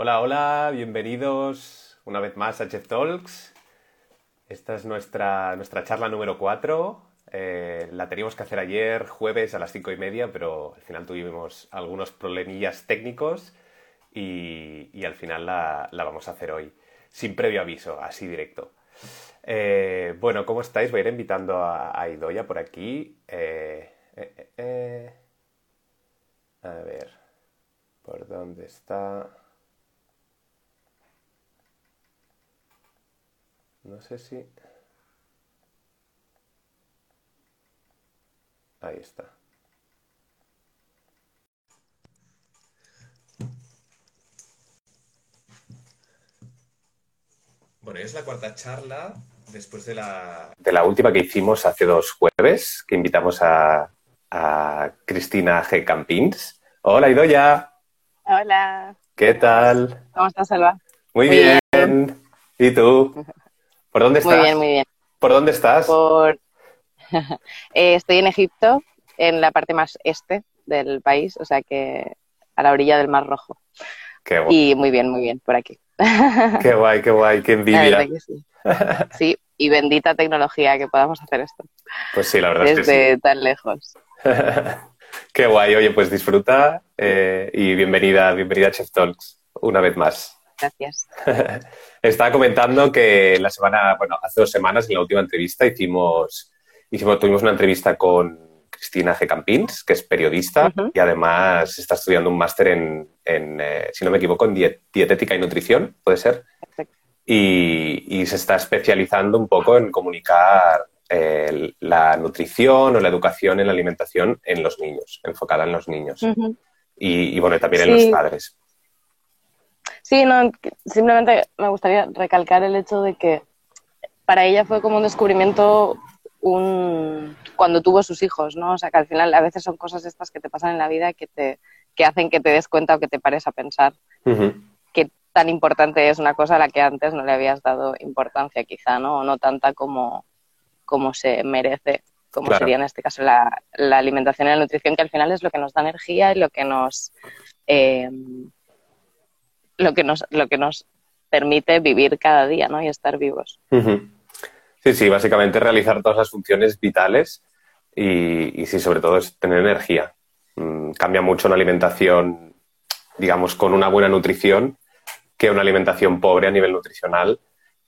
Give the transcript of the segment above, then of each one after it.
Hola, hola, bienvenidos una vez más a Chef Talks. Esta es nuestra, nuestra charla número 4. Eh, la teníamos que hacer ayer, jueves, a las cinco y media, pero al final tuvimos algunos problemillas técnicos y, al final la, la, vamos a hacer hoy, sin previo aviso, así directo. Eh, bueno, ¿cómo estáis? Voy a ir invitando a, Idoya por aquí. Eh, a ver, ¿por dónde está? No sé si... Ahí está. Bueno, es la cuarta charla después de la... De la última que hicimos hace dos jueves, que invitamos a, a Cristina G. Campins. Hola, Idoya. Hola. ¿Qué tal? ¿Cómo estás, Alba? Muy, muy bien. bien. ¿Y tú? ¿Por dónde estás? Muy bien, muy bien. ¿Por dónde estás? Por... eh, estoy en Egipto, en la parte más este del país, o sea que a la orilla del Mar Rojo. Qué guay. Y muy bien, muy bien, por aquí. Qué guay, qué guay, qué envidia. Que sí. sí. y bendita tecnología que podamos hacer esto. Pues sí, la verdad Desde es que sí. tan lejos. qué guay, oye, pues disfruta eh, y bienvenida, bienvenida a Chef Talks una vez más. Gracias. Estaba comentando que la semana, bueno, hace dos semanas en la última entrevista hicimos, hicimos tuvimos una entrevista con Cristina G. Campins, que es periodista uh -huh. y además está estudiando un máster en, en eh, si no me equivoco, en diet dietética y nutrición, ¿puede ser? Perfecto. Y, y, se está especializando un poco en comunicar eh, la nutrición o la educación en la alimentación en los niños, enfocada en los niños. Uh -huh. y, y, bueno, también sí. en los padres. Sí, no, simplemente me gustaría recalcar el hecho de que para ella fue como un descubrimiento un... cuando tuvo sus hijos, ¿no? O sea, que al final a veces son cosas estas que te pasan en la vida que te que hacen que te des cuenta o que te pares a pensar uh -huh. que tan importante es una cosa a la que antes no le habías dado importancia quizá, ¿no? O no tanta como, como se merece, como Claro. sería en este caso la, la alimentación y la nutrición, que al final es lo que nos da energía y lo que nos... eh, lo que nos, lo que nos permite vivir cada día ¿no? y estar vivos. Sí, sí, básicamente realizar todas las funciones vitales y, y sí, sobre todo es tener energía. Mm, cambia mucho una alimentación, digamos, con una buena nutrición que una alimentación pobre a nivel nutricional.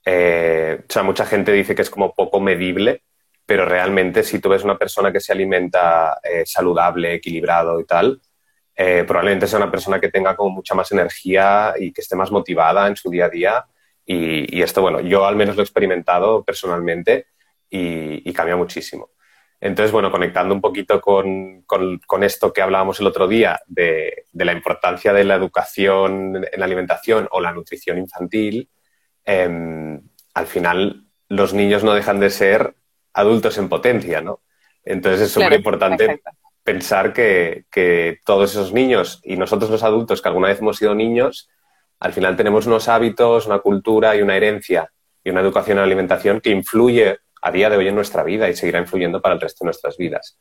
Eh, o sea, mucha gente dice que es como poco medible, pero realmente si tú ves una persona que se alimenta eh, saludable, equilibrado y tal, eh, probablemente sea una persona que tenga como mucha más energía y que esté más motivada en su día a día. Y, y esto, bueno, yo al menos lo he experimentado personalmente y, y cambia muchísimo. Entonces, bueno, conectando un poquito con, con, con esto que hablábamos el otro día de, de, la importancia de la educación en la alimentación o la nutrición infantil, eh, al final los niños no dejan de ser adultos en potencia, ¿no? Entonces es súper importante. Pensar que, que, todos esos niños y nosotros los adultos que alguna vez hemos sido niños, al final tenemos unos hábitos, una cultura y una herencia y una educación en alimentación que influye a día de hoy en nuestra vida y seguirá influyendo para el resto de nuestras vidas.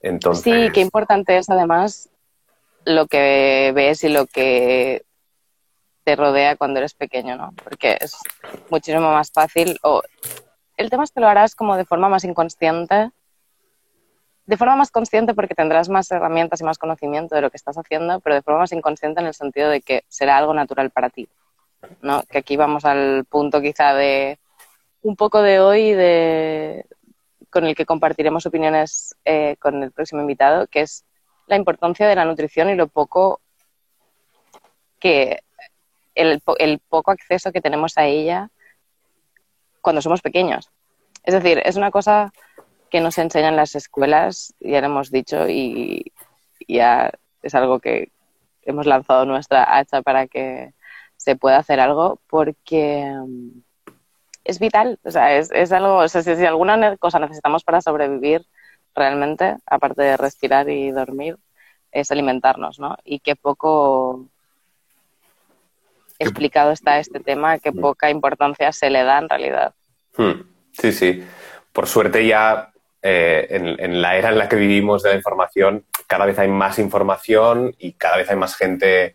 Entonces... Sí, qué importante es además lo que ves y lo que te rodea cuando eres pequeño, ¿no? Porque es muchísimo más fácil o el tema es que lo harás como de forma más inconsciente de forma más consciente porque tendrás más herramientas y más conocimiento de lo que estás haciendo, pero de forma más inconsciente en el sentido de que será algo natural para ti. ¿no? Que aquí vamos al punto quizá de un poco de hoy de, con el que compartiremos opiniones eh, con el próximo invitado, que es la importancia de la nutrición y lo poco que el, el poco acceso que tenemos a ella cuando somos pequeños. Es decir, es una cosa que nos enseñan las escuelas, ya lo hemos dicho, y ya es algo que hemos lanzado nuestra hacha para que se pueda hacer algo, porque es vital, o sea, es, es algo, o sea, si, si, alguna cosa necesitamos para sobrevivir realmente, aparte de respirar y dormir, es alimentarnos, ¿no? Y qué poco explicado está este tema, qué poca importancia se le da en realidad. Hmm. Sí, sí. Por suerte ya eh, en, en, la era en la que vivimos de la información, cada vez hay más información y cada vez hay más gente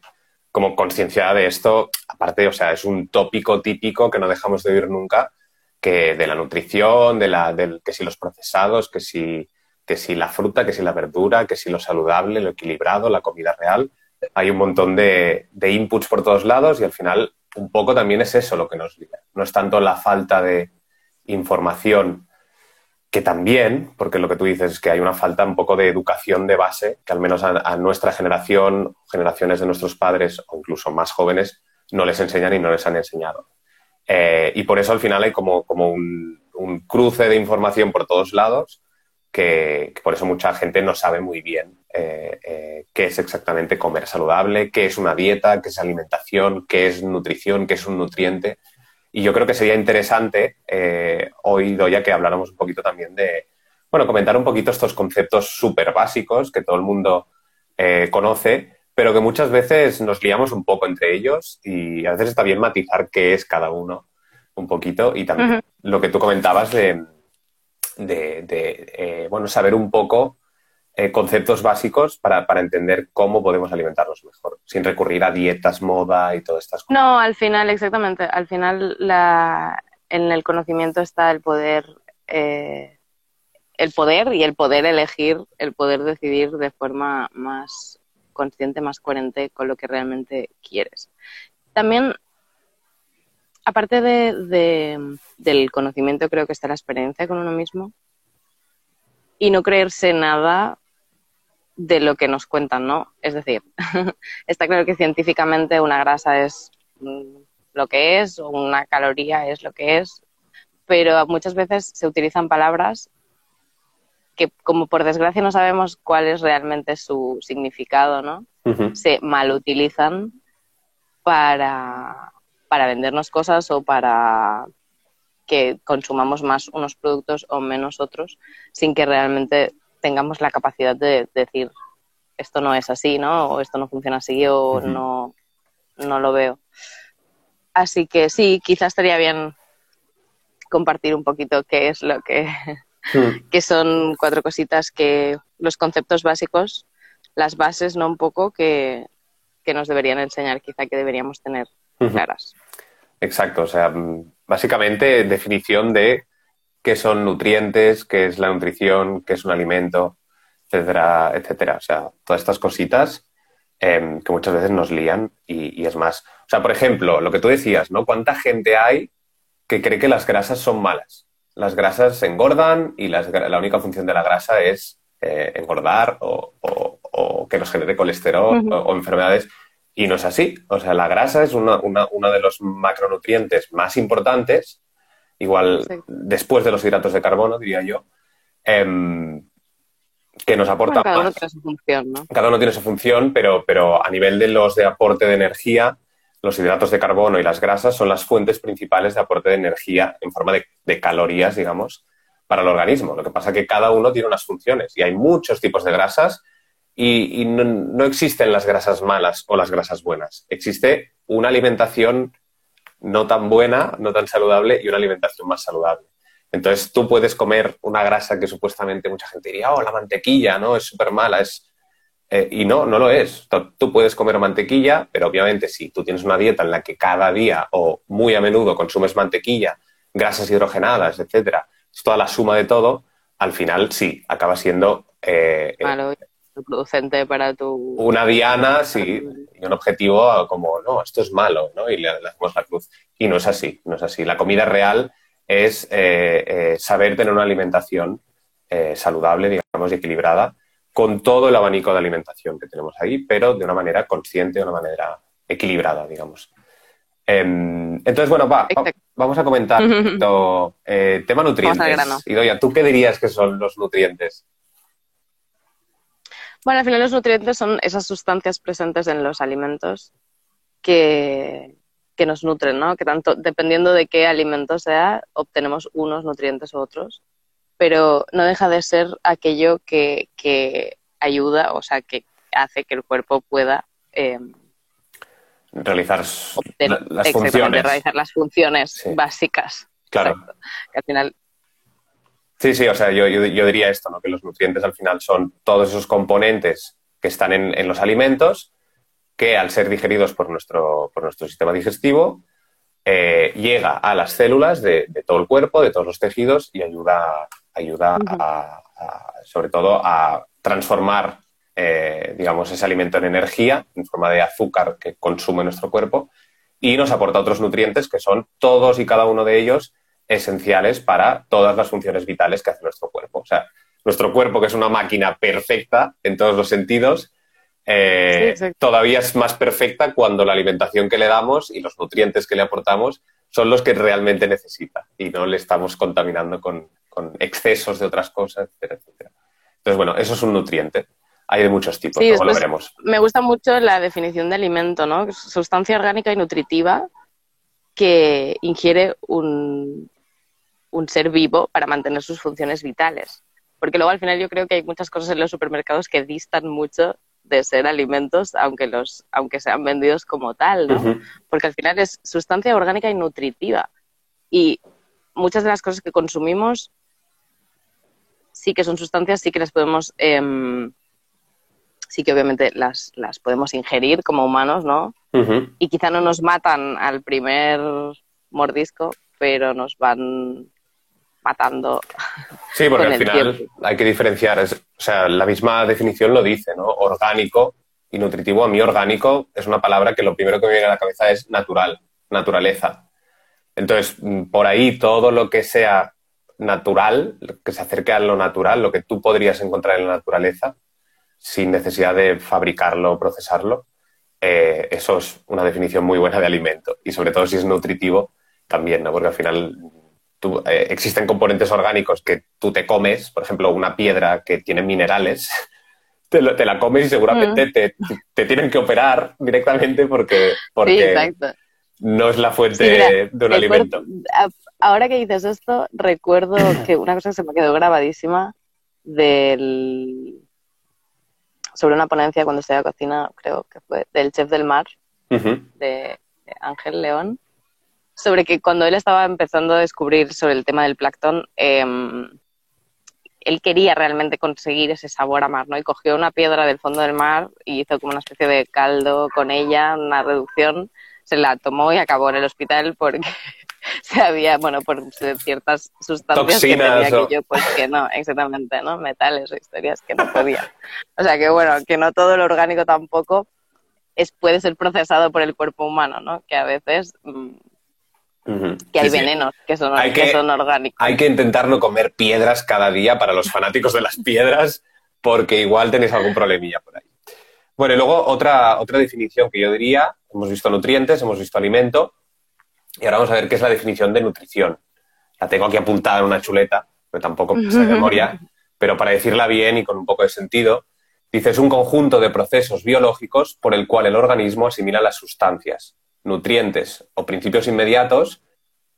como conciencia de esto, aparte, o sea, es un tópico típico que no dejamos de oír nunca, que de la nutrición, de la, del, que si los procesados, que si, que si la fruta, que si la verdura, que si lo saludable, lo equilibrado, la comida real. Hay un montón de, de inputs por todos lados y al final un poco también es eso lo que nos. No es tanto la falta de información que también, porque lo que tú dices es que hay una falta un poco de educación de base, que al menos a, nuestra generación, generaciones de nuestros padres o incluso más jóvenes, no les enseñan y no les han enseñado. Eh, y por eso al final hay como, como un, cruce de información por todos lados, que, por eso mucha gente no sabe muy bien eh, eh, qué es exactamente comer saludable, qué es una dieta, qué es alimentación, qué es nutrición, qué es un nutriente. Y yo creo que sería interesante eh, hoy, Doya, que habláramos un poquito también de, bueno, comentar un poquito estos conceptos súper básicos que todo el mundo eh, conoce, pero que muchas veces nos liamos un poco entre ellos y a veces está bien matizar qué es cada uno un poquito y también lo que tú comentabas de, de, eh, bueno, saber un poco eh, conceptos básicos para, entender cómo podemos alimentarnos mejor, sin recurrir a dietas, moda y todas estas cosas. No, al final, exactamente. Al final, la, en el conocimiento está el poder, eh, el poder y el poder elegir, el poder decidir de forma más consciente, más coherente con lo que realmente quieres. También, aparte de, del conocimiento, creo que está la experiencia con uno mismo y no creerse nada de lo que nos cuentan, ¿no? Es decir, está claro que científicamente una grasa es mm, lo que es, o una caloría es lo que es, pero muchas veces se utilizan palabras que como por desgracia no sabemos cuál es realmente su significado, ¿no? Se malutilizan para, para vendernos cosas o para que consumamos más unos productos o menos otros sin que realmente tengamos la capacidad de decir esto no es así, ¿no? O esto no funciona así o no, no lo veo. Así que sí, quizás estaría bien compartir un poquito qué es lo que, hmm. que son cuatro cositas que los conceptos básicos, las bases, ¿no? Un poco que, que nos deberían enseñar, quizá que deberíamos tener claras. Exacto, o sea, básicamente definición de qué son nutrientes, qué es la nutrición, qué es un alimento, etcétera, etcétera. O sea, todas estas cositas em, que muchas veces nos lían y, es más. O sea, por ejemplo, lo que tú decías, ¿no? ¿Cuánta gente hay que cree que las grasas son malas? Las grasas engordan y la única función de la grasa es eh, engordar o, que nos genere colesterol o, enfermedades. Y no es así. O sea, la grasa es uno de los macronutrientes más importantes igual después de los hidratos de carbono, diría yo, em, que nos aporta cada uno tiene su función, ¿no? Cada uno tiene su función, pero, pero a nivel de los de aporte de energía, los hidratos de carbono y las grasas son las fuentes principales de aporte de energía en forma de, calorías, digamos, para el organismo. Lo que pasa es que cada uno tiene unas funciones y hay muchos tipos de grasas y, no, existen las grasas malas o las grasas buenas. Existe una alimentación no tan buena, no tan saludable y una alimentación más saludable. Entonces tú puedes comer una grasa que supuestamente mucha gente diría, oh, la mantequilla, ¿no? Es súper mala, es... Eh, y no, no lo es. Tú puedes comer mantequilla, pero obviamente si tú tienes una dieta en la que cada día o muy a menudo consumes mantequilla, grasas hidrogenadas, etcétera, es toda la suma de todo, al final sí, acaba siendo eh, eh producente para tu... Una diana, sí, y un objetivo como, no, esto es malo, ¿no? Y le, hacemos la cruz. Y no es así, no es así. La comida real es eh, eh, saber tener una alimentación eh, saludable, digamos, y equilibrada, con todo el abanico de alimentación que tenemos ahí, pero de una manera consciente, de una manera equilibrada, digamos. Em, entonces, bueno, vamos a comentar tema nutrientes. Y Doya, ¿tú qué dirías que son los nutrientes? Bueno, al final los nutrientes son esas sustancias presentes en los alimentos que, que nos nutren, ¿no? Que tanto, dependiendo de qué alimento sea, obtenemos unos nutrientes u otros, pero no deja de ser aquello que, que ayuda, o sea, que hace que el cuerpo pueda eh, realizar las funciones. realizar las funciones básicas. Claro. Que al final Sí, sí, o sea, yo, yo, diría esto, ¿no? que los nutrientes al final son todos esos componentes que están en, los alimentos que al ser digeridos por nuestro, por nuestro sistema digestivo, eh, llega a las células de, todo el cuerpo, de todos los tejidos y ayuda, ayuda sobre todo a transformar, eh, digamos, ese alimento en energía en forma de azúcar que consume nuestro cuerpo y nos aporta otros nutrientes que son todos y cada uno de ellos esenciales para todas las funciones vitales que hace nuestro cuerpo. O sea, nuestro cuerpo, que es una máquina perfecta en todos los sentidos, eh, todavía es más perfecta cuando la alimentación que le damos y los nutrientes que le aportamos son los que realmente necesita y no le estamos contaminando con, excesos de otras cosas, etcétera, etcétera. Entonces, bueno, eso es un nutriente. Hay de muchos tipos, luego lo veremos. Me gusta mucho la definición de alimento, ¿no? Sustancia orgánica y nutritiva que ingiere un, un ser vivo para mantener sus funciones vitales. Porque luego al final yo creo que hay muchas cosas en los supermercados que distan mucho de ser alimentos, aunque, los, aunque sean vendidos como tal, ¿no? Porque al final es sustancia orgánica y nutritiva. Y muchas de las cosas que consumimos sí que son sustancias, sí que las podemos, em, sí que obviamente las, las podemos ingerir como humanos, ¿no? Y quizá no nos matan al primer mordisco, pero nos van matando. Sí, porque al final hay que diferenciar. o sea, la misma definición lo dice, ¿no? Orgánico y nutritivo. A mí orgánico es una palabra que lo primero que me viene a la cabeza es natural, naturaleza. Entonces, mm, por ahí todo lo que sea natural, que se acerque a lo natural, lo que tú podrías encontrar en la naturaleza, sin necesidad de fabricarlo o procesarlo, eh, eso es una definición muy buena de alimento. Y sobre todo si es nutritivo, también, ¿no? Porque al final eh, existen componentes orgánicos que tú te comes, por ejemplo, una piedra que tiene minerales, te, la comes y seguramente mm. te, tienen que operar directamente porque, porque no es la fuente de un alimento. ahora que dices esto, recuerdo que una cosa que se me quedó grabadísima del sobre una ponencia cuando estaba cocina, creo que fue, del chef del mar, de Ángel León, sobre que cuando él estaba empezando a descubrir sobre el tema del plancton, em, él quería realmente conseguir ese sabor a mar, ¿no? Y cogió una piedra del fondo del mar y hizo como una especie de caldo con ella, una reducción, se la tomó y acabó en el hospital porque se había, bueno, por ciertas sustancias que tenía que yo, pues que no, exactamente, ¿no? Metales o historias que no podía. O sea que bueno, que no todo lo orgánico tampoco es, puede ser procesado por el cuerpo humano, ¿no? Que a veces que hay venenos que son, orgánicos. Hay que intentar no comer piedras cada día para los fanáticos de las piedras, porque igual tenéis algún problemilla por ahí. Bueno, y luego otra, otra definición que yo diría, hemos visto nutrientes, hemos visto alimento, y ahora vamos a ver qué es la definición de nutrición. La tengo aquí apuntada en una chuleta, pero tampoco sé de memoria, pero para decirla bien y con un poco de sentido, dice es un conjunto de procesos biológicos por el cual el organismo asimila las sustancias, nutrientes o principios inmediatos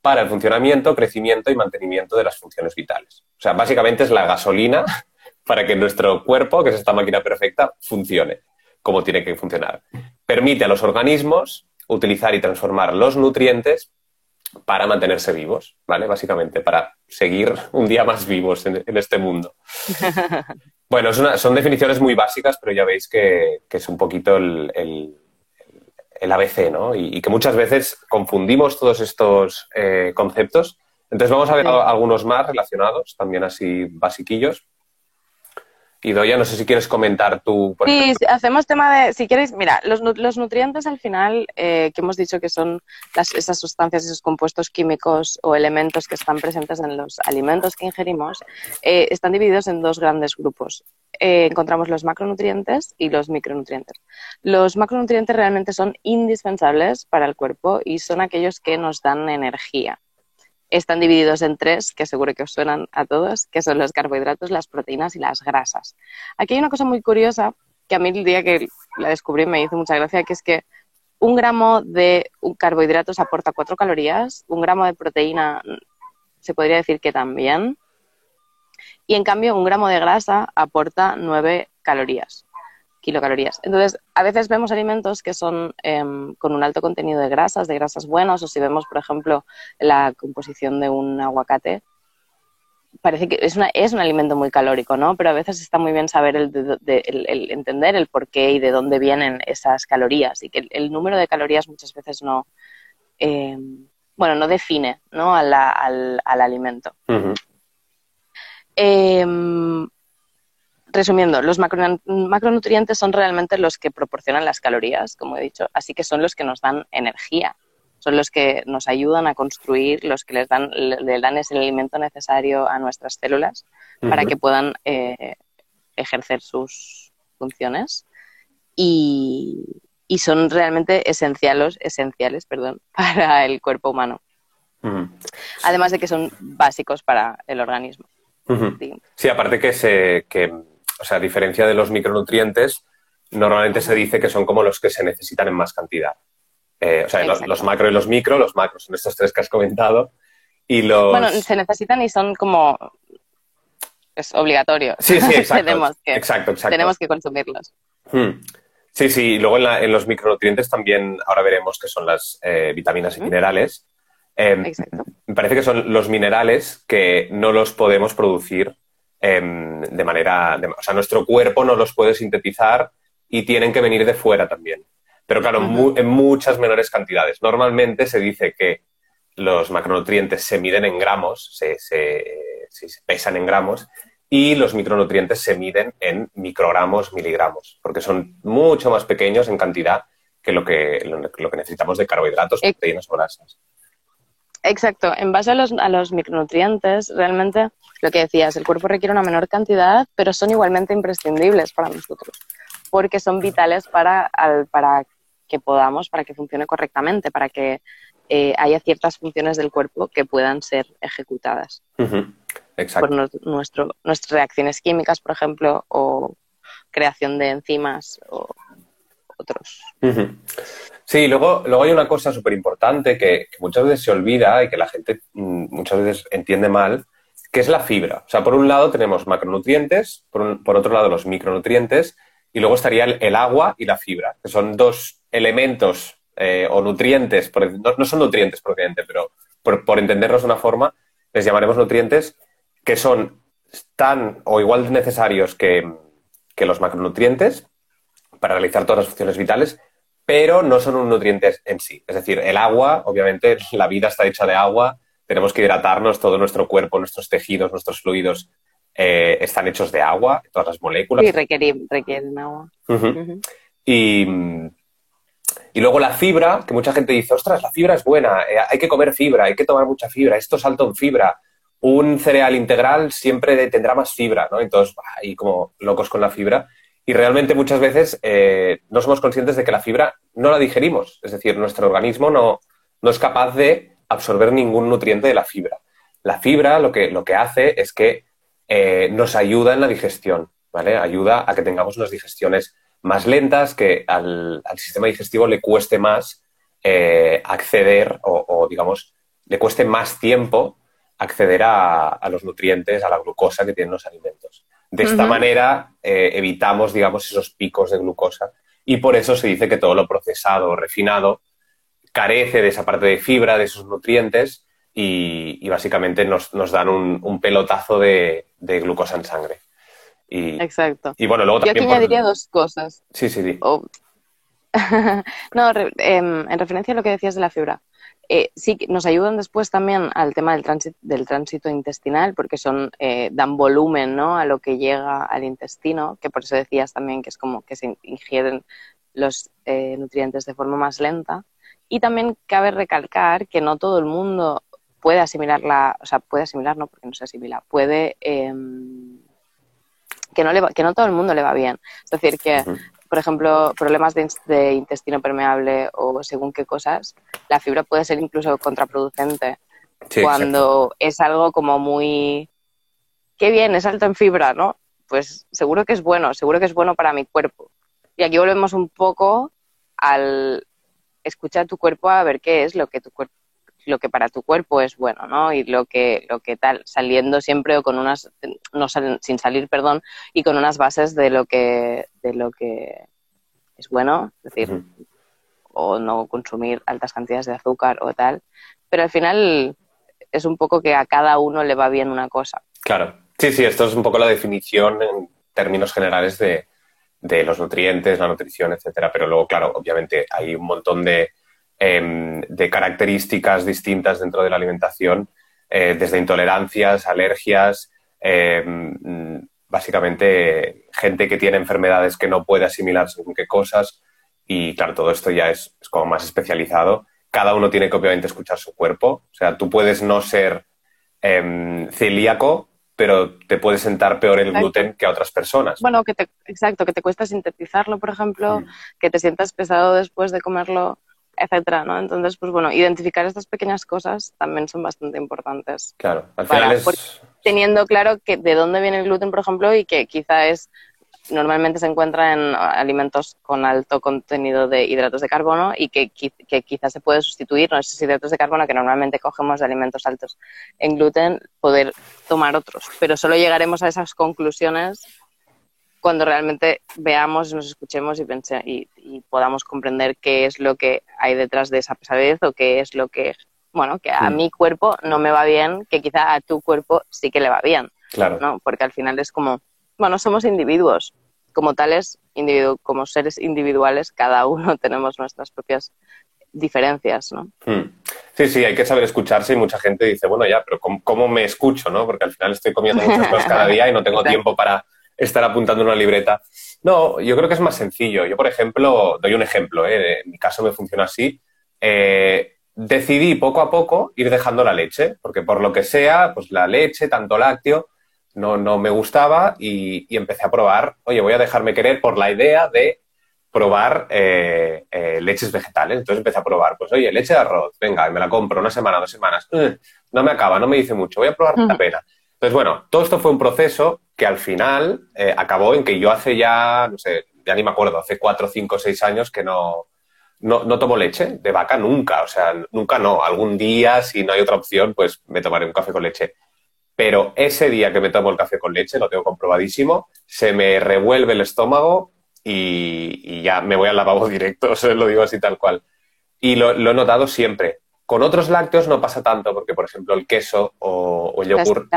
para el funcionamiento, crecimiento y mantenimiento de las funciones vitales. O sea, básicamente es la gasolina para que nuestro cuerpo, que es esta máquina perfecta, funcione como tiene que funcionar. Permite a los organismos utilizar y transformar los nutrientes para mantenerse vivos, ¿vale? Básicamente, para seguir un día más vivos en, este mundo. Bueno, son definiciones muy básicas, pero ya veis que, es un poquito el, el ABC, ¿no? Y, que muchas veces confundimos todos estos eh, conceptos. Entonces vamos a ver algunos más relacionados, también así basiquillos. Y Doya, no sé si quieres comentar tú. sí, hacemos tema de, si quieres, mira, los, nutrientes al final, eh, que hemos dicho que son esas sustancias, esos compuestos químicos o elementos que están presentes en los alimentos que ingerimos, eh, están divididos en dos grandes grupos. Eh, encontramos los macronutrientes y los micronutrientes. Los macronutrientes realmente son indispensables para el cuerpo y son aquellos que nos dan energía están divididos en tres, que seguro que os suenan a todos, que son los carbohidratos, las proteínas y las grasas. Aquí hay una cosa muy curiosa que a mí el día que la descubrí me hizo mucha gracia, que es que un gramo de carbohidratos aporta cuatro calorías, un gramo de proteína se podría decir que también, y en cambio un gramo de grasa aporta nueve calorías kilocalorías. Entonces, a veces vemos alimentos que son em, con un alto contenido de grasas, de grasas buenas, o si vemos, por ejemplo, la composición de un aguacate, parece que es, una, es un alimento muy calórico, ¿no? Pero a veces está muy bien saber el, el, entender el por qué y de dónde vienen esas calorías y que el, número de calorías muchas veces no, eh, bueno, no define, ¿no? al, al, alimento. Em, resumiendo, los macronutrientes son realmente los que proporcionan las calorías, como he dicho, así que son los que nos dan energía son los que nos ayudan a construir, los que les dan, le dan ese alimento necesario a nuestras células para que puedan eh, ejercer sus funciones y, son realmente esenciales, esenciales perdón, para el cuerpo humano. Además de que son básicos para el organismo. sí. aparte que se, que, o sea, a diferencia de los micronutrientes, normalmente se dice que son como los que se necesitan en más cantidad. Eh, o sea, los, macro y los micro, los macros son estos tres que has comentado. Y los... Bueno, se necesitan y son como... Es obligatorio. Sí, sí, exacto. tenemos, que, exacto, tenemos que consumirlos. Hmm. Sí, sí, y luego en, los micronutrientes también ahora veremos que son las eh, vitaminas y minerales. Em, exacto. Me parece que son los minerales que no los podemos producir em, de manera... o sea, nuestro cuerpo no los puede sintetizar y tienen que venir de fuera también pero claro, en muchas menores cantidades. Normalmente se dice que los macronutrientes se miden en gramos, se, pesan en gramos, y los micronutrientes se miden en microgramos, miligramos, porque son mucho más pequeños en cantidad que lo que, lo, que necesitamos de carbohidratos, proteínas o grasas. Exacto. En base a los, a los, micronutrientes, realmente lo que decías, el cuerpo requiere una menor cantidad, pero son igualmente imprescindibles para nosotros, porque son vitales para, para que podamos para que funcione correctamente, para que eh, haya ciertas funciones del cuerpo que puedan ser ejecutadas. Por nuestro, nuestras reacciones químicas, por ejemplo, o creación de enzimas o otros. Sí, luego, luego hay una cosa súper importante que, muchas veces se olvida y que la gente mm, muchas veces entiende mal, que es la fibra. O sea, por un lado tenemos macronutrientes, por, por otro lado los micronutrientes, y luego estaría el, agua y la fibra, que son dos elementos eh, o nutrientes, no, son nutrientes propiamente, pero por, entendernos de una forma, les llamaremos nutrientes que son tan o igual necesarios que, los macronutrientes para realizar todas las funciones vitales, pero no son un nutriente en sí. Es decir, el agua, obviamente, la vida está hecha de agua, tenemos que hidratarnos, todo nuestro cuerpo, nuestros tejidos, nuestros fluidos eh, están hechos de agua, todas las moléculas. Sí, requieren, agua. y, y, luego la fibra, que mucha gente dice, ostras, la fibra es buena, eh, hay que comer fibra, hay que tomar mucha fibra, esto es alto en fibra. Un cereal integral siempre tendrá más fibra, ¿no? Entonces, ahí como locos con la fibra. Y realmente muchas veces eh, no somos conscientes de que la fibra no la digerimos. Es decir, nuestro organismo no, no es capaz de absorber ningún nutriente de la fibra. La fibra lo que, lo que hace es que eh, nos ayuda en la digestión, ¿vale? Ayuda a que tengamos unas digestiones más lentas, que al, sistema digestivo le cueste más eh, acceder o, digamos, le cueste más tiempo acceder a, los nutrientes, a la glucosa que tienen los alimentos. De esta manera eh, evitamos, digamos, esos picos de glucosa y por eso se dice que todo lo procesado o refinado carece de esa parte de fibra, de esos nutrientes y, básicamente nos, dan un, pelotazo de, glucosa en sangre. Y, Exacto. Y bueno, luego Yo aquí añadiría dos cosas. Sí, sí, sí. no, em, en referencia a lo que decías de la fibra. Eh, sí, nos ayudan después también al tema del tránsito, del tránsito intestinal, porque son eh, dan volumen ¿no? a lo que llega al intestino, que por eso decías también que es como que se ingieren los eh, nutrientes de forma más lenta. Y también cabe recalcar que no todo el mundo puede asimilarla, o sea, puede asimilar, no porque no se asimila, puede em, que no le que no todo el mundo le va bien. Es decir, que, por ejemplo, problemas de, intestino permeable o según qué cosas, la fibra puede ser incluso contraproducente cuando es algo como muy qué bien, es alto en fibra, ¿no? Pues seguro que es bueno, seguro que es bueno para mi cuerpo. Y aquí volvemos un poco al escuchar tu cuerpo a ver qué es lo que tu cuerpo lo que para tu cuerpo es bueno, ¿no? Y lo que, lo que tal, saliendo siempre o con unas, no sin salir, perdón, y con unas bases de lo que, de lo que es bueno, es decir, o no consumir altas cantidades de azúcar o tal, pero al final es un poco que a cada uno le va bien una cosa. Claro. Sí, sí, esto es un poco la definición en términos generales de, de los nutrientes, la nutrición, etcétera. Pero luego, claro, obviamente hay un montón de, em, de características distintas dentro de la alimentación, eh, desde intolerancias, alergias, em, básicamente gente que tiene enfermedades que no puede asimilar según qué cosas. Y claro, todo esto ya es, es como más especializado. Cada uno tiene que obviamente escuchar su cuerpo. O sea, tú puedes no ser em, celíaco, pero te puede sentar peor el gluten que a otras personas. Bueno, que te, exacto, que te cuesta sintetizarlo, por ejemplo, mm. que te sientas pesado después de comerlo, etcétera, ¿no? Entonces, pues bueno, identificar estas pequeñas cosas también son bastante importantes. Claro, al final es... Teniendo claro que de dónde viene el gluten, por ejemplo, y que quizá es normalmente se encuentra en alimentos con alto contenido de hidratos de carbono y que, que quizás se puede sustituir ¿no? esos hidratos de carbono que normalmente cogemos de alimentos altos en gluten, poder tomar otros. Pero solo llegaremos a esas conclusiones cuando realmente veamos, nos escuchemos y, pense, y, podamos comprender qué es lo que hay detrás de esa pesadez o qué es lo que, bueno, que a mi cuerpo no me va bien, que quizá a tu cuerpo sí que le va bien. Claro. ¿no? Porque al final es como bueno, somos individuos. Como tales, individu como seres individuales, cada uno tenemos nuestras propias diferencias, ¿no? Hmm. Sí, sí, hay que saber escucharse y mucha gente dice, bueno, ya, pero ¿cómo, me escucho, no? Porque al final estoy comiendo muchas cosas cada día y no tengo tiempo para estar apuntando una libreta. No, yo creo que es más sencillo. Yo, por ejemplo, doy un ejemplo, ¿eh? en mi caso me funciona así. Eh, decidí poco a poco ir dejando la leche, porque por lo que sea, pues la leche, tanto lácteo, no, no me gustaba y, empecé a probar, oye, voy a dejarme querer por la idea de probar eh, eh, leches vegetales. Entonces empecé a probar, pues oye, leche de arroz, venga, me la compro una semana, dos semanas, no me acaba, no me dice mucho, voy a probar la pena. Entonces, bueno, todo esto fue un proceso que al final acabó en que yo hace ya, no sé, ya ni me acuerdo, hace cuatro, cinco, seis años que no, no, no, tomo leche de vaca nunca, o sea, nunca no. Algún día, si no hay otra opción, pues me tomaré un café con leche pero ese día que me tomo el café con leche, lo tengo comprobadísimo, se me revuelve el estómago y, ya me voy al lavabo directo, o lo digo así tal cual. Y lo, he notado siempre. Con otros lácteos no pasa tanto, porque por ejemplo el queso o, el yogur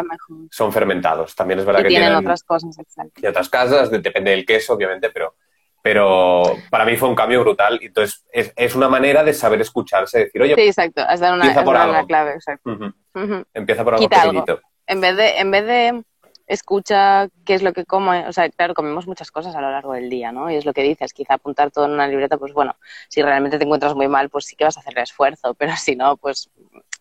son fermentados. También es verdad que tienen, otras cosas, exacto. Y otras cosas, depende del queso, obviamente, pero, pero para mí fue un cambio brutal. Entonces, es, una manera de saber escucharse, decir, oye, sí, exacto, has dado una, una clave, exacto. Empieza por algo pequeñito en vez de, en vez de escucha qué es lo que como, o sea, claro, comemos muchas cosas a lo largo del día, ¿no? Y es lo que dices, quizá apuntar todo en una libreta, pues bueno, si realmente te encuentras muy mal, pues sí que vas a hacer el esfuerzo, pero si no, pues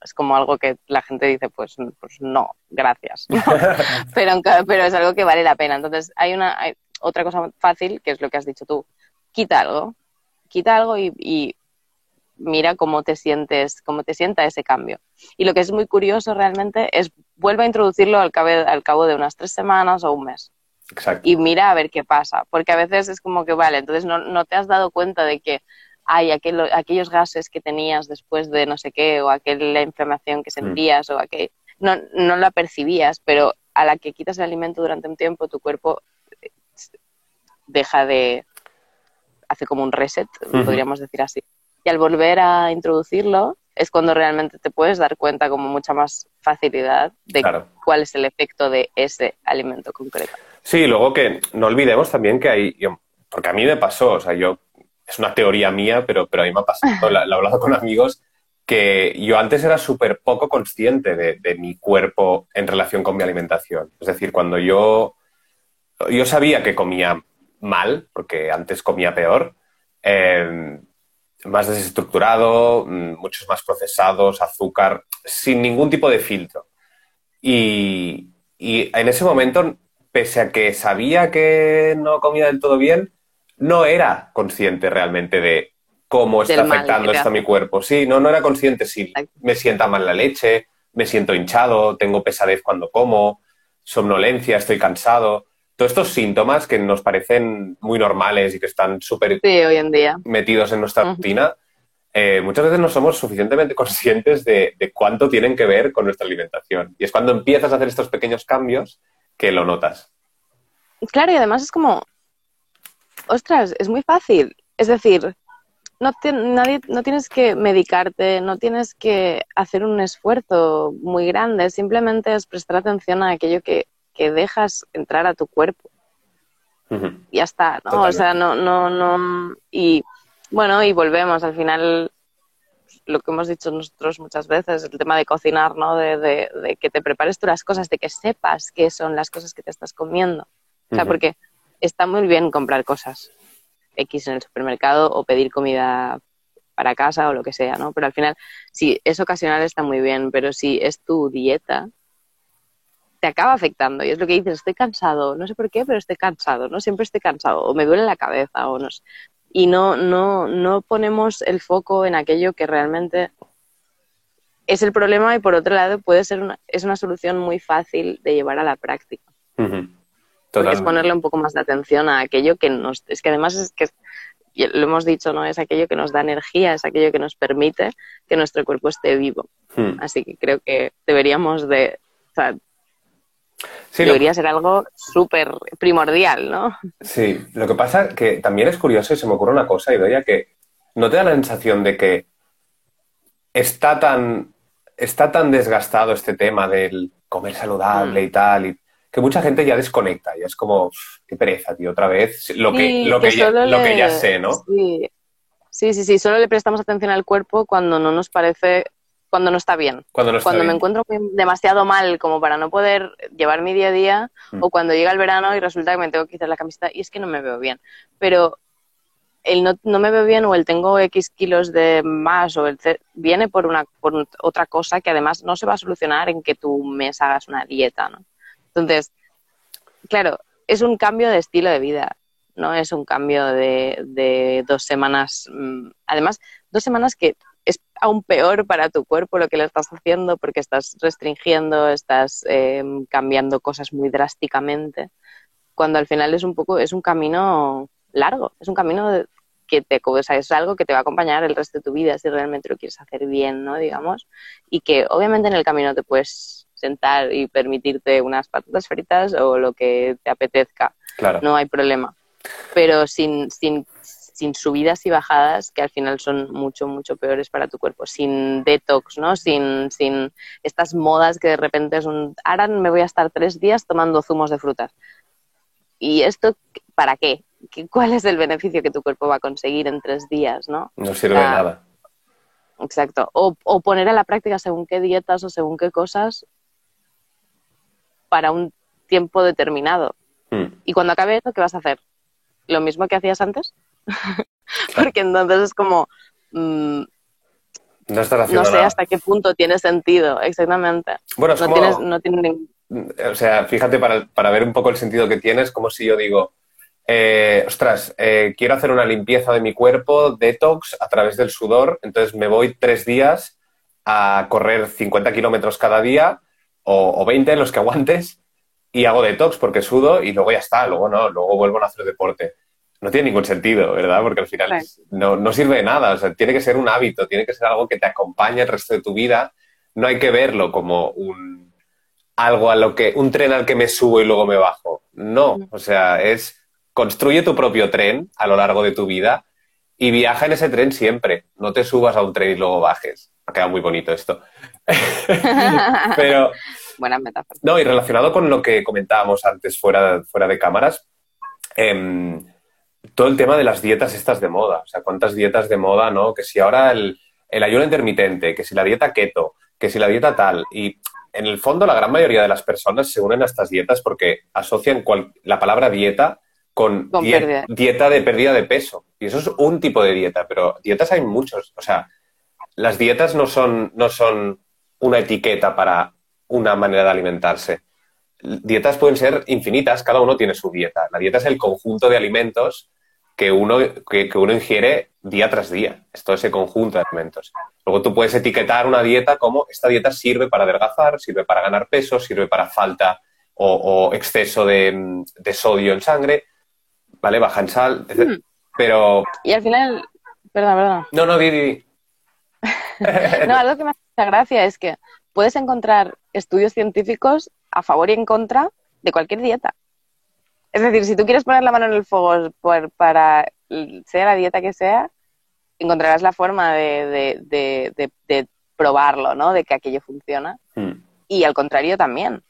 es como algo que la gente dice, pues, pues no, gracias. pero, pero es algo que vale la pena. Entonces, hay una hay otra cosa fácil, que es lo que has dicho tú, quita algo, quita algo y mira cómo te sientes, cómo te sienta ese cambio. Y lo que es muy curioso realmente es vuelve a introducirlo al cabo, al cabo de unas tres semanas o un mes. Exacto. Y mira a ver qué pasa, porque a veces es como que, vale, entonces no, no te has dado cuenta de que hay aquellos gases que tenías después de no sé qué, o aquella inflamación que mm. sentías, o aquel, no, no la percibías, pero a la que quitas el alimento durante un tiempo, tu cuerpo eh, deja de, hace como un reset, podríamos decir así y al volver a introducirlo es cuando realmente te puedes dar cuenta con mucha más facilidad de cuál es el efecto de ese alimento concreto. Sí, luego que no olvidemos también que hay, porque a mí me pasó, o sea, yo, es una teoría mía, pero, pero a mí me ha pasado, lo he hablado con amigos, que yo antes era súper poco consciente de, mi cuerpo en relación con mi alimentación. Es decir, cuando yo, yo sabía que comía mal, porque antes comía peor, eh, más desestructurado, mm, muchos más procesados, azúcar, sin ningún tipo de filtro. Y, en ese momento, pese a que sabía que no comía del todo bien, no era consciente realmente de cómo está afectando esto a mi cuerpo. Sí, no, no era consciente si me sienta mal la leche, me siento hinchado, tengo pesadez cuando como, somnolencia, estoy cansado todos estos síntomas que nos parecen muy normales y que están súper hoy en día. metidos en nuestra rutina, eh, muchas veces no somos suficientemente conscientes de, cuánto tienen que ver con nuestra alimentación. Y es cuando empiezas a hacer estos pequeños cambios que lo notas. Claro, y además es como, ostras, es muy fácil. Es decir, no, nadie, no tienes que medicarte, no tienes que hacer un esfuerzo muy grande, simplemente es prestar atención a aquello que, que dejas entrar a tu cuerpo. Y ya está, ¿no? O sea, no, no, no. Y bueno, y volvemos al final lo que hemos dicho nosotros muchas veces, el tema de cocinar, ¿no? De, de, que te prepares tú las cosas, de que sepas qué son las cosas que te estás comiendo. O sea, porque está muy bien comprar cosas X en el supermercado o pedir comida para casa o lo que sea, ¿no? Pero al final, si es ocasional está muy bien, pero si es tu dieta, te acaba afectando. Y es lo que dices, estoy cansado, no sé por qué, pero estoy cansado, ¿no? Siempre estoy cansado, o me duele la cabeza, o no Y no, no, no ponemos el foco en aquello que realmente es el problema y por otro lado puede ser una, es una solución muy fácil de llevar a la práctica es ponerle un poco más de atención a aquello que nos... Es que además es que, lo hemos dicho, ¿no? Es aquello que nos da energía, es aquello que nos permite que nuestro cuerpo esté vivo. Hmm. Así que creo que deberíamos de... O sea, debería ser algo súper primordial, ¿no? Sí, lo que pasa que también es curioso y se me ocurre una cosa, Idoia, que no te da la sensación de que está tan, está tan desgastado este tema del comer saludable hmm. y tal, y que mucha gente ya desconecta, y es como, qué pereza, tío, otra vez, lo que, lo que, ya, lo que ya sé, ¿no? Sí. sí, sí, solo le prestamos atención al cuerpo cuando no nos parece, cuando no está bien. Cuando, no cuando me encuentro demasiado mal como para no poder llevar mi día a día, mm. o cuando llega el verano y resulta que me tengo que quitar la camiseta y es que no me veo bien. Pero el no, no, me veo bien o el tengo X kilos de más o el viene por una por otra cosa que además no se va a solucionar en que tú mes hagas una dieta, ¿no? Entonces, claro, es un cambio de estilo de vida, no es un cambio de, dos semanas. Mm, además, dos semanas que aún peor para tu cuerpo lo que le estás haciendo porque estás restringiendo, estás em, cambiando cosas muy drásticamente, cuando al final es un poco, es un camino largo, es un camino que te, o sea, es algo que te va a acompañar el resto de tu vida si realmente lo quieres hacer bien, ¿no? Digamos, y que obviamente en el camino te puedes sentar y permitirte unas patatas fritas o lo que te apetezca. Claro. No hay problema. Pero sin, sin, sin subidas y bajadas que al final son mucho, mucho peores para tu cuerpo. Sin detox, ¿no? Sin, sin estas modas que de repente es un... Ahora me voy a estar tres días tomando zumos de frutas. ¿Y esto para qué? ¿Cuál es el beneficio que tu cuerpo va a conseguir en tres días, no? No sirve de nada. Exacto. O, o, poner a la práctica según qué dietas o según qué cosas para un tiempo determinado. Hmm. Y cuando acabe eso, ¿qué vas a hacer? ¿Lo mismo que hacías antes? Porque entonces es como... Mm, no, sé hasta qué punto tiene sentido, exactamente. Bueno, no, tiene O sea, fíjate, para, ver un poco el sentido que tienes, como si yo digo, eh, ostras, eh, quiero hacer una limpieza de mi cuerpo, detox, a través del sudor, entonces me voy tres días a correr 50 kilómetros cada día o, 20 en los que aguantes y hago detox porque sudo y luego ya está, luego no, luego vuelvo a hacer deporte. No tiene ningún sentido, ¿verdad? Porque al final no, no, sirve de nada, o sea, tiene que ser un hábito, tiene que ser algo que te acompañe el resto de tu vida. No hay que verlo como un algo a lo que un tren al que me subo y luego me bajo. No, o sea, es construye tu propio tren a lo largo de tu vida y viaja en ese tren siempre. No te subas a un tren y luego bajes. Ha quedado muy bonito esto. Pero. Buena metáfora. No, y relacionado con lo que comentábamos antes fuera, fuera de cámaras, em, todo el tema de las dietas estas de moda. O sea, cuántas dietas de moda, ¿no? Que si ahora el, ayuno intermitente, que si la dieta keto, que si la dieta tal. Y en el fondo, la gran mayoría de las personas se unen a estas dietas porque asocian la palabra dieta con, dieta de pérdida de peso. Y eso es un tipo de dieta, pero dietas hay muchos. O sea, las dietas no son, no son una etiqueta para una manera de alimentarse. Dietas pueden ser infinitas, cada uno tiene su dieta. La dieta es el conjunto de alimentos que uno, que, uno ingiere día tras día. Es todo ese conjunto de alimentos. Luego tú puedes etiquetar una dieta como esta dieta sirve para adelgazar, sirve para ganar peso, sirve para falta o, exceso de, sodio en sangre, ¿vale? Baja en sal, etc. Hmm. Pero... Y al final... Perdón, perdón. No, no, di, di. no, algo que me hace mucha gracia es que puedes encontrar estudios científicos a favor y en contra de cualquier dieta. Es decir, si tú quieres poner la mano en el fuego para sea la dieta que sea, encontrarás la forma de, de, probarlo, ¿no? De que aquello funciona. Hmm. Y al contrario también.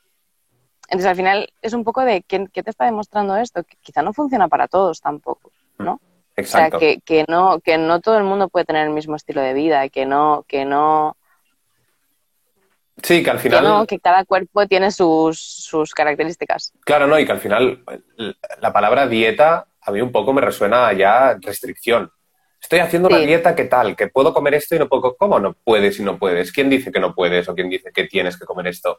Entonces, al final es un poco de ¿qué, te está demostrando esto? Que quizá no funciona para todos tampoco, ¿no? Exacto. O sea, que, que, no, que no todo el mundo puede tener el mismo estilo de vida, que no, que no... Sí, que al final... Que, no, que cada cuerpo tiene sus, sus características. Claro, no, y que al final la palabra dieta a mí un poco me resuena ya restricción. Estoy haciendo una dieta, ¿qué tal? Que puedo comer esto y no puedo. ¿Cómo no puedes y no puedes? ¿Quién dice que no puedes o quién dice que tienes que comer esto?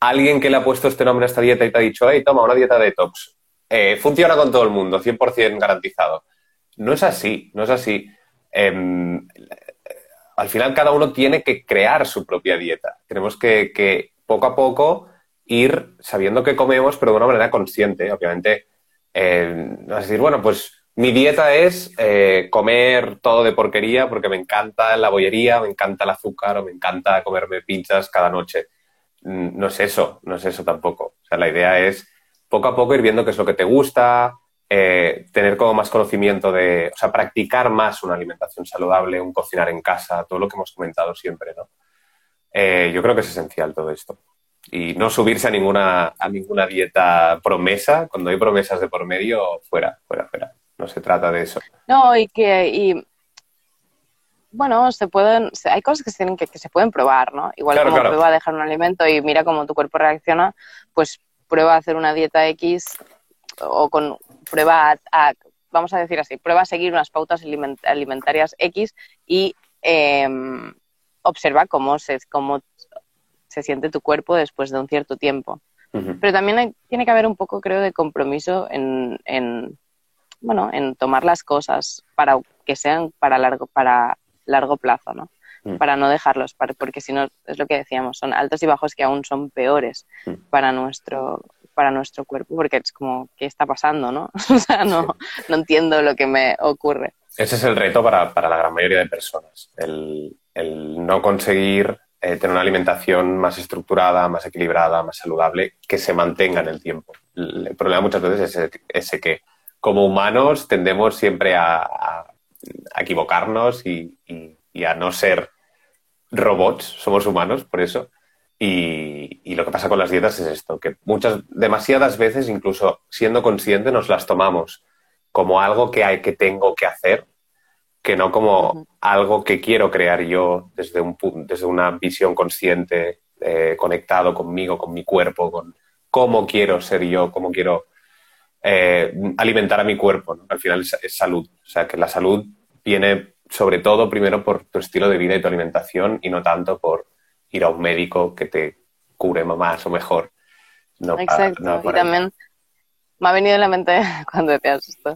Alguien que le ha puesto este nombre a esta dieta y te ha dicho, hey, toma una dieta detox. Eh, funciona con todo el mundo, 100% garantizado. No es así, no es así. Em, al final cada uno tiene que crear su propia dieta. Tenemos que, poco a poco ir sabiendo qué comemos, pero de una manera consciente. Obviamente, eh, decir, bueno, pues mi dieta es eh, comer todo de porquería porque me encanta la bollería, me encanta el azúcar o me encanta comerme pizzas cada noche. Mm, no es eso, no es eso tampoco. O sea, la idea es poco a poco ir viendo qué es lo que te gusta, eh, tener como más conocimiento de, o sea, practicar más una alimentación saludable, un cocinar en casa, todo lo que hemos comentado siempre, ¿no? Eh, yo creo que es esencial todo esto. Y no subirse a ninguna, a ninguna dieta promesa, cuando hay promesas de por medio, fuera, fuera, fuera. No se trata de eso. No, y que, y, bueno, se pueden, hay cosas que se, tienen que, que se pueden probar, ¿no? Igual como prueba a dejar un alimento y mira cómo tu cuerpo reacciona, pues prueba a hacer una dieta X o con prueba a, vamos a decir así, prueba a seguir unas pautas alimentarias X y em, observa cómo se, cómo se siente tu cuerpo después de un cierto tiempo. Pero también tiene que haber un poco, creo, de compromiso en, bueno, en tomar las cosas para que sean para largo, para largo plazo, ¿no? Mm. Para no dejarlos, porque si no, es lo que decíamos, son altos y bajos que aún son peores mm. para nuestro para nuestro cuerpo, porque es como, ¿qué está pasando, no? o sea, no, no entiendo lo que me ocurre. Ese es el reto para, la gran mayoría de personas, el, no conseguir eh, tener una alimentación más estructurada, más equilibrada, más saludable, que se mantenga en el tiempo. El, problema muchas veces es ese que como humanos tendemos siempre a, equivocarnos y, a no ser robots, somos humanos, por eso. Y, lo que pasa con las dietas es esto, que muchas, demasiadas veces, incluso siendo conscientes, nos las tomamos como algo que hay que tengo que hacer, que no como algo que quiero crear yo desde, un, desde una visión consciente, eh, conectado conmigo, con mi cuerpo, con cómo quiero ser yo, cómo quiero eh, alimentar a mi cuerpo. Al final es, salud. O sea, que la salud viene sobre todo primero por tu estilo de vida y tu alimentación y no tanto por ir a un médico que te cure más o mejor. Exacto. y también me ha venido en la mente cuando decías esto.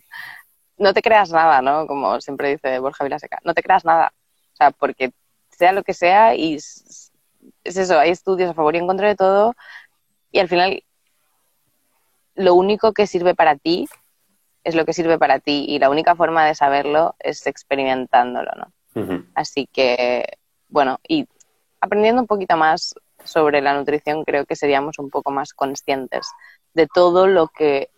No te creas nada, ¿no? Como siempre dice Borja Vilaseca. No te creas nada. O sea, porque sea lo que sea y es eso, hay estudios a favor y en contra de todo y al final lo único que sirve para ti es lo que sirve para ti y la única forma de saberlo es experimentándolo, ¿no? Así que, bueno, y aprendiendo un poquito más sobre la nutrición, creo que seríamos un poco más conscientes de todo lo que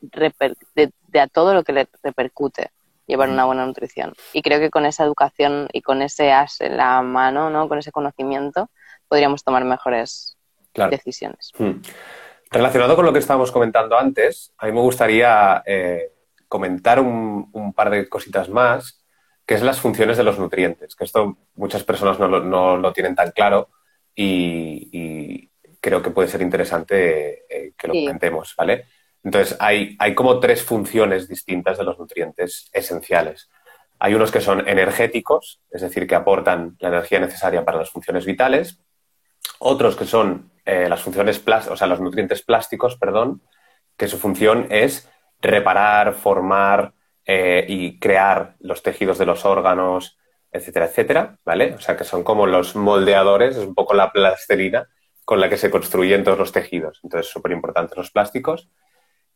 de, a todo lo que le repercute llevar una buena nutrición. Y creo que con esa educación y con ese as en la mano, ¿no? Con ese conocimiento, podríamos tomar mejores decisiones. Relacionado con lo que estábamos comentando antes, a mí me gustaría eh, comentar un, par de cositas más, que es las funciones de los nutrientes, que esto muchas personas no lo, tienen tan claro y, creo que puede ser interesante eh, que lo comentemos, ¿vale? Entonces, hay, hay como tres funciones distintas de los nutrientes esenciales. Hay unos que son energéticos, es decir, que aportan la energía necesaria para las funciones vitales. Otros que son eh, las funciones o sea, los nutrientes plásticos, perdón, que su función es reparar, formar eh, y crear los tejidos de los órganos, etcétera, etcétera, ¿vale? O sea, que son como los moldeadores, es un poco la plastilina con la que se construyen todos los tejidos. Entonces, súper importantes los plásticos.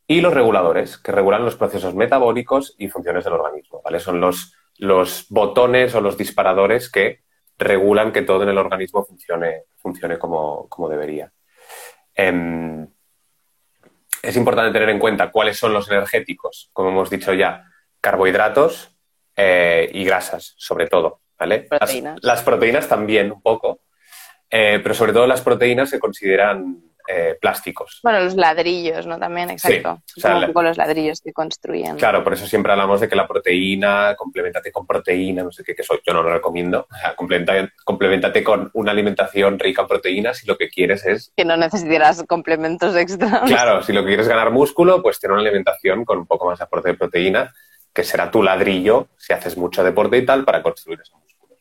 Y los reguladores, que regulan los procesos metabólicos y funciones del organismo, ¿vale? Son los, los botones o los disparadores que regulan que todo en el organismo funcione, funcione como, debería. Em, es importante tener en cuenta cuáles son los energéticos, como hemos dicho ya, carbohidratos, eh, y grasas, sobre todo, ¿vale? Proteínas. Las, proteínas también un poco, eh, pero sobre todo las proteínas se consideran eh, plásticos. Bueno, los ladrillos, ¿no? También, exacto. Sí, o sea, un la- poco los ladrillos que construyen. Claro, por eso siempre hablamos de que la proteína, complementate con proteína, no sé qué, que soy, yo no lo recomiendo. O sea, complementa- complementate con una alimentación rica en proteínas si lo que quieres es, Que no necesitarás complementos extra. claro, si lo que quieres es ganar músculo, pues tener una alimentación con un poco más de aporte de proteína, que será tu ladrillo si haces mucho deporte y tal para construir ese músculo.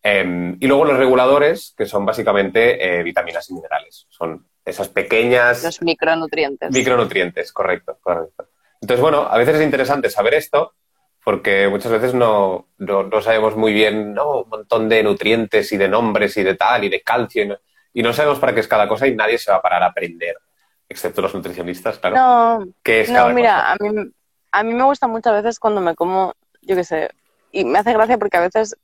Em, y luego los reguladores, que son básicamente eh, vitaminas y minerales. Son esas pequeñas Los micronutrientes. Micronutrientes, correcto, correcto. Entonces, bueno, a veces es interesante saber esto porque muchas veces no, no, no sabemos muy bien, ¿no? Un montón de nutrientes y de nombres y de tal y de calcio y no, y no sabemos para qué es cada cosa y nadie se va a parar a aprender, excepto los nutricionistas, claro. No, ¿Qué es no, cada mira, a mí, a mí me gusta muchas veces cuando me como, yo qué sé, y me hace gracia porque a veces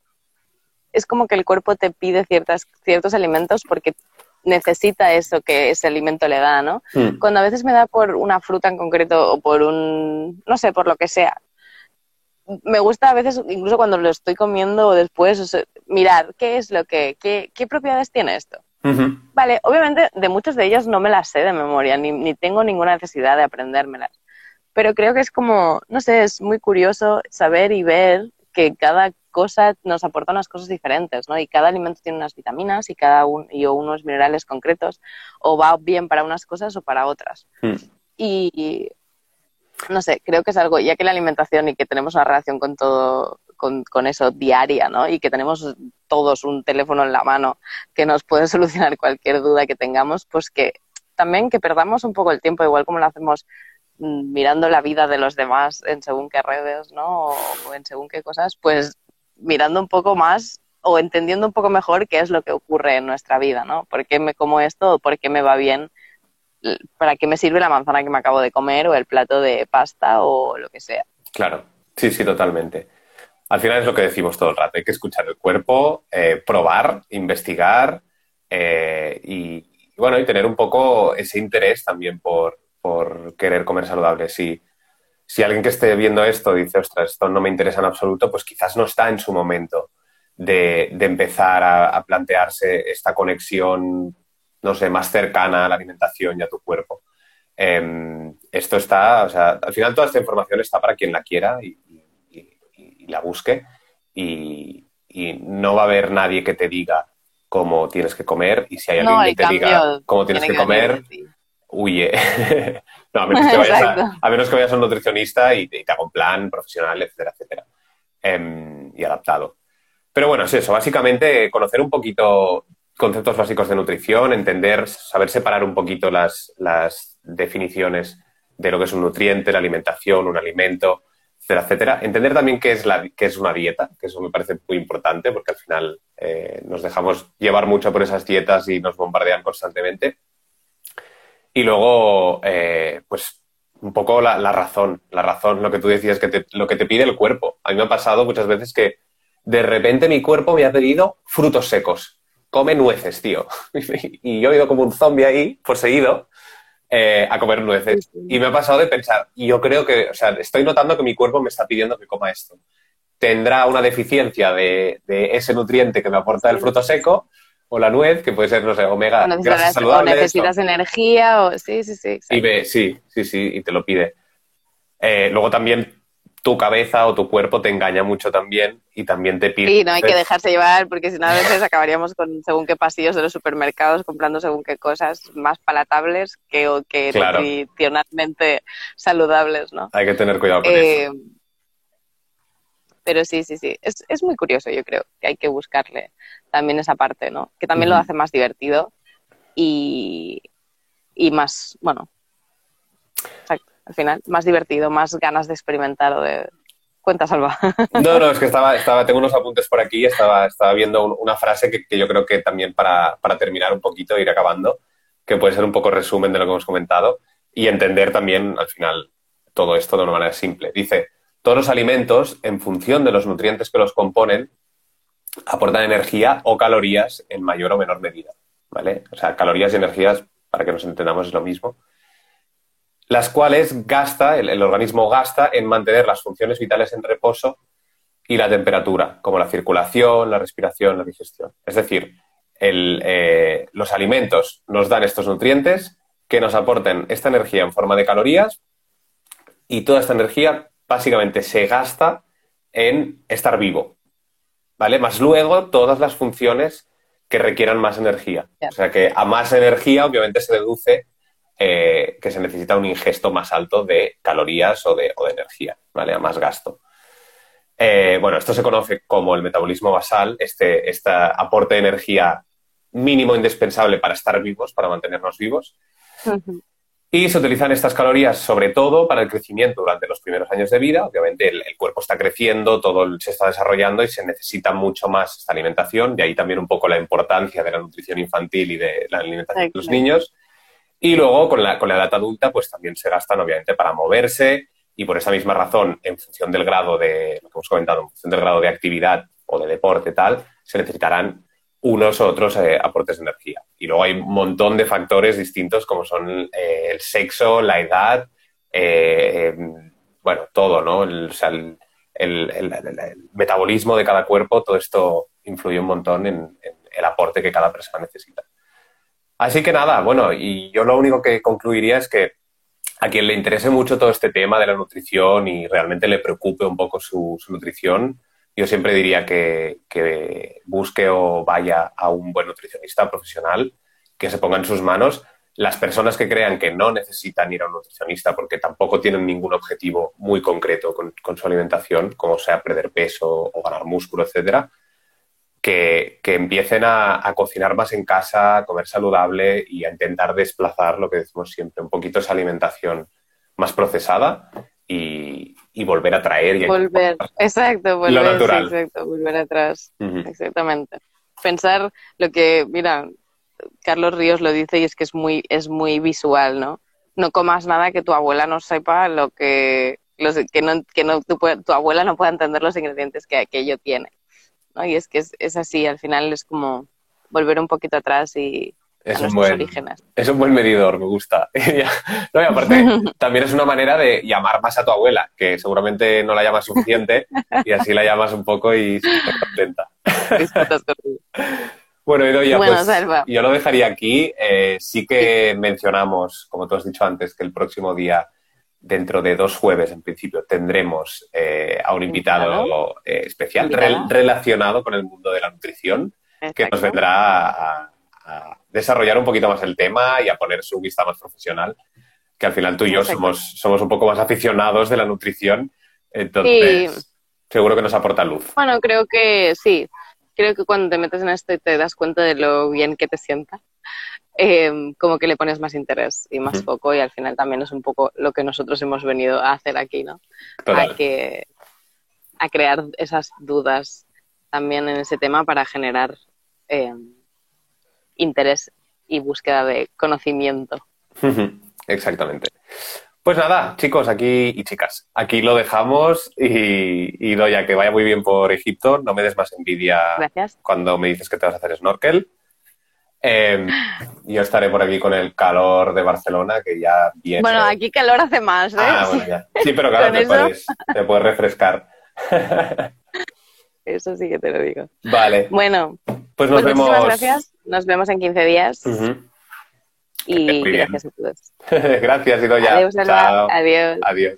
es como que el cuerpo te pide ciertas, ciertos alimentos porque necesita eso que ese alimento le da, ¿no? Mm, Cuando a veces me da por una fruta en concreto o por un, no sé, por lo que sea, me gusta a veces, incluso cuando lo estoy comiendo o después, o sea, mirar qué es lo que, qué, qué propiedades tiene esto. Vale, obviamente de muchas de ellas no me las sé de memoria, ni, ni tengo ninguna necesidad de aprendérmelas. Pero creo que es como, no sé, es muy curioso saber y ver que cada cosa nos aporta unas cosas diferentes, ¿no? Y cada alimento tiene unas vitaminas y cada un, y unos minerales concretos, o va bien para unas cosas o para otras. mm. Y no sé, creo que es algo, ya que la alimentación y que tenemos una relación con todo, con, con eso diaria, ¿no? Y que tenemos todos un teléfono en la mano que nos puede solucionar cualquier duda que tengamos, pues que también que perdamos un poco el tiempo, igual como lo hacemos mirando la vida de los demás en según qué redes, ¿no? O, en según qué cosas, pues mirando un poco más o entendiendo un poco mejor qué es lo que ocurre en nuestra vida, ¿no? ¿Por qué me como esto por qué me va bien? ¿Para qué me sirve la manzana que me acabo de comer o el plato de pasta o lo que sea? Claro, sí, sí, totalmente. Al final es lo que decimos todo el rato, hay que escuchar el cuerpo, eh, probar, investigar eh, y, y, bueno, y tener un poco ese interés también por, por querer comer saludable. Si, si alguien que esté viendo esto dice, ostras, esto no me interesa en absoluto, pues quizás no está en su momento de, de empezar a, a plantearse esta conexión, no sé, más cercana a la alimentación y a tu cuerpo. Eh, esto está, o sea, al final toda esta información está para quien la quiera y, y- y la busque y, y no va a haber nadie que te diga cómo tienes que comer y si hay alguien No, que te diga cómo tienes que comer. Huye. no, a menos que vayas a, menos que vayas a un nutricionista y, te y te haga un plan profesional, etcétera, etcétera. Em, y adaptado. Pero bueno, es eso, básicamente conocer un poquito conceptos básicos de nutrición, entender, saber separar un poquito las, las definiciones de lo que es un nutriente, la alimentación, un alimento, etcétera, etcétera. Entender también qué es, la, qué es una dieta, que eso me parece muy importante porque al final eh, nos dejamos llevar mucho por esas dietas y nos bombardean constantemente. Y luego, eh, pues, un poco la, la razón, la razón, lo que tú decías, que te- lo que te pide el cuerpo. A mí me ha pasado muchas veces que de repente mi cuerpo me ha pedido frutos secos. Come nueces, tío. y yo he ido como un zombie ahí, poseído, eh, a comer nueces. Sí, sí. Y me ha pasado de pensar, y yo creo que, o sea, estoy notando que mi cuerpo me está pidiendo que coma esto. Tendrá una deficiencia de, de ese nutriente que me aporta el fruto seco o la nuez, que puede ser, no sé, omega, O grasas necesitas, o saludables. necesitas energía, o sí, sí, sí. exacto. Y ve, sí, sí, sí, y te lo pide. Eh, luego también tu cabeza o tu cuerpo te engaña mucho también y también te pide. Sí, no hay que dejarse llevar porque si no a veces acabaríamos con según qué pasillos de los supermercados comprando según qué cosas más palatables que, o que Claro. nutricionalmente saludables, ¿no? Hay que tener cuidado con eso. Eh, pero sí, sí, sí. Es, es muy curioso, yo creo, que hay que buscarle también esa parte, ¿no? Que también lo hace más divertido y, y más, bueno, exacto, al final, más divertido, más ganas de experimentar o de... Cuenta, Salva. No, no, es que estaba, estaba, tengo unos apuntes por aquí, estaba, estaba viendo un- una frase que, que yo creo que también para, para terminar un poquito, ir acabando, que puede ser un poco resumen de lo que hemos comentado y entender también al final todo esto de una manera simple. Dice, todos los alimentos, en función de los nutrientes que los componen, aportan energía o calorías en mayor o menor medida. ¿Vale? O sea, calorías y energías, para que nos entendamos, es lo mismo. Las cuales gasta, el, organismo gasta en mantener las funciones vitales en reposo y la temperatura, como la circulación, la respiración, la digestión. Es decir, eh, los alimentos nos dan estos nutrientes que nos aporten esta energía en forma de calorías y toda esta energía básicamente se gasta en estar vivo, ¿vale? Más luego todas las funciones que requieran más energía. O sea que a más energía obviamente se deduce eh, que se necesita un ingesto más alto de calorías o de, energía, ¿vale? A más gasto. Eh, bueno, esto se conoce como el metabolismo basal, este, este aporte de energía mínimo indispensable para estar vivos, para mantenernos vivos. Y se utilizan estas calorías sobre todo para el crecimiento durante los primeros años de vida. Obviamente el, cuerpo está creciendo, todo se está desarrollando y se necesita mucho más esta alimentación. De ahí también un poco la importancia de la nutrición infantil y de la alimentación de los niños. Y luego con la, con la edad adulta pues también se gastan obviamente para moverse y por esa misma razón, en función del grado de, lo que hemos comentado, en función del grado de actividad o de deporte tal, se necesitarán unos u otros eh, aportes de energía. Y luego hay un montón de factores distintos como son eh, el sexo, la edad, eh, bueno, todo, ¿no? El, metabolismo de cada cuerpo, todo esto influye un montón en, el aporte que cada persona necesita. Así que nada, bueno, y yo lo único que concluiría es que a quien le interese mucho todo este tema de la nutrición y realmente le preocupe un poco su nutrición, yo siempre diría que, busque o vaya a un buen nutricionista profesional que se ponga en sus manos. Las personas que crean que no necesitan ir a un nutricionista porque tampoco tienen ningún objetivo muy concreto con, su alimentación, como sea perder peso o ganar músculo, etcétera, que, empiecen a, a, cocinar más en casa, a comer saludable y a intentar desplazar lo que decimos siempre, un poquito esa alimentación más procesada y, y volver a traer. Y volver, exacto, volver, volver atrás, exactamente. Pensar lo que, mira, Carlos Ríos lo dice y es que es muy, es muy visual, ¿no? No comas nada que tu abuela no sepa lo que, los, que, no, que no, tu, tu, abuela no pueda entender los ingredientes que aquello tiene, ¿no? Y es que es, es así, al final es como volver un poquito atrás y, es un, buen, es un buen medidor, me gusta. no, y aparte, también es una manera de llamar más a tu abuela, que seguramente no la llamas suficiente, y así la llamas un poco y se contenta. bueno, Idoya, pues yo lo dejaría aquí. Eh, sí que mencionamos, como tú has dicho antes, que el próximo día, dentro de dos jueves en principio, tendremos eh, a un invitado eh, especial relacionado con el mundo de la nutrición, que nos vendrá a desarrollar un poquito más el tema y a poner su vista más profesional, que al final tú y yo somos, somos un poco más aficionados de la nutrición, entonces seguro que nos aporta luz. Bueno, creo que sí, creo que cuando te metes en esto y te das cuenta de lo bien que te sienta, em, como que le pones más interés y más foco y al final también es un poco lo que nosotros hemos venido a hacer aquí, ¿no? A, que, a crear esas dudas también en ese tema para generar em, interés y búsqueda de conocimiento. Exactamente. Pues nada, chicos, aquí y chicas, aquí lo dejamos y, y ya que vaya muy bien por Egipto, no me des más envidia cuando me dices que te vas a hacer snorkel. Em, yo estaré por aquí con el calor de Barcelona, que ya viene. Bueno, aquí calor hace más, ¿eh? Ah, bueno, ya. Sí, pero claro, te puedes, te puedes refrescar. Eso sí que te lo digo. Vale. Bueno, pues nos pues vemos. gracias. Nos vemos en 15 días. Y gracias a todos. gracias, Idoya. Adiós, Chao. Adiós. Adiós.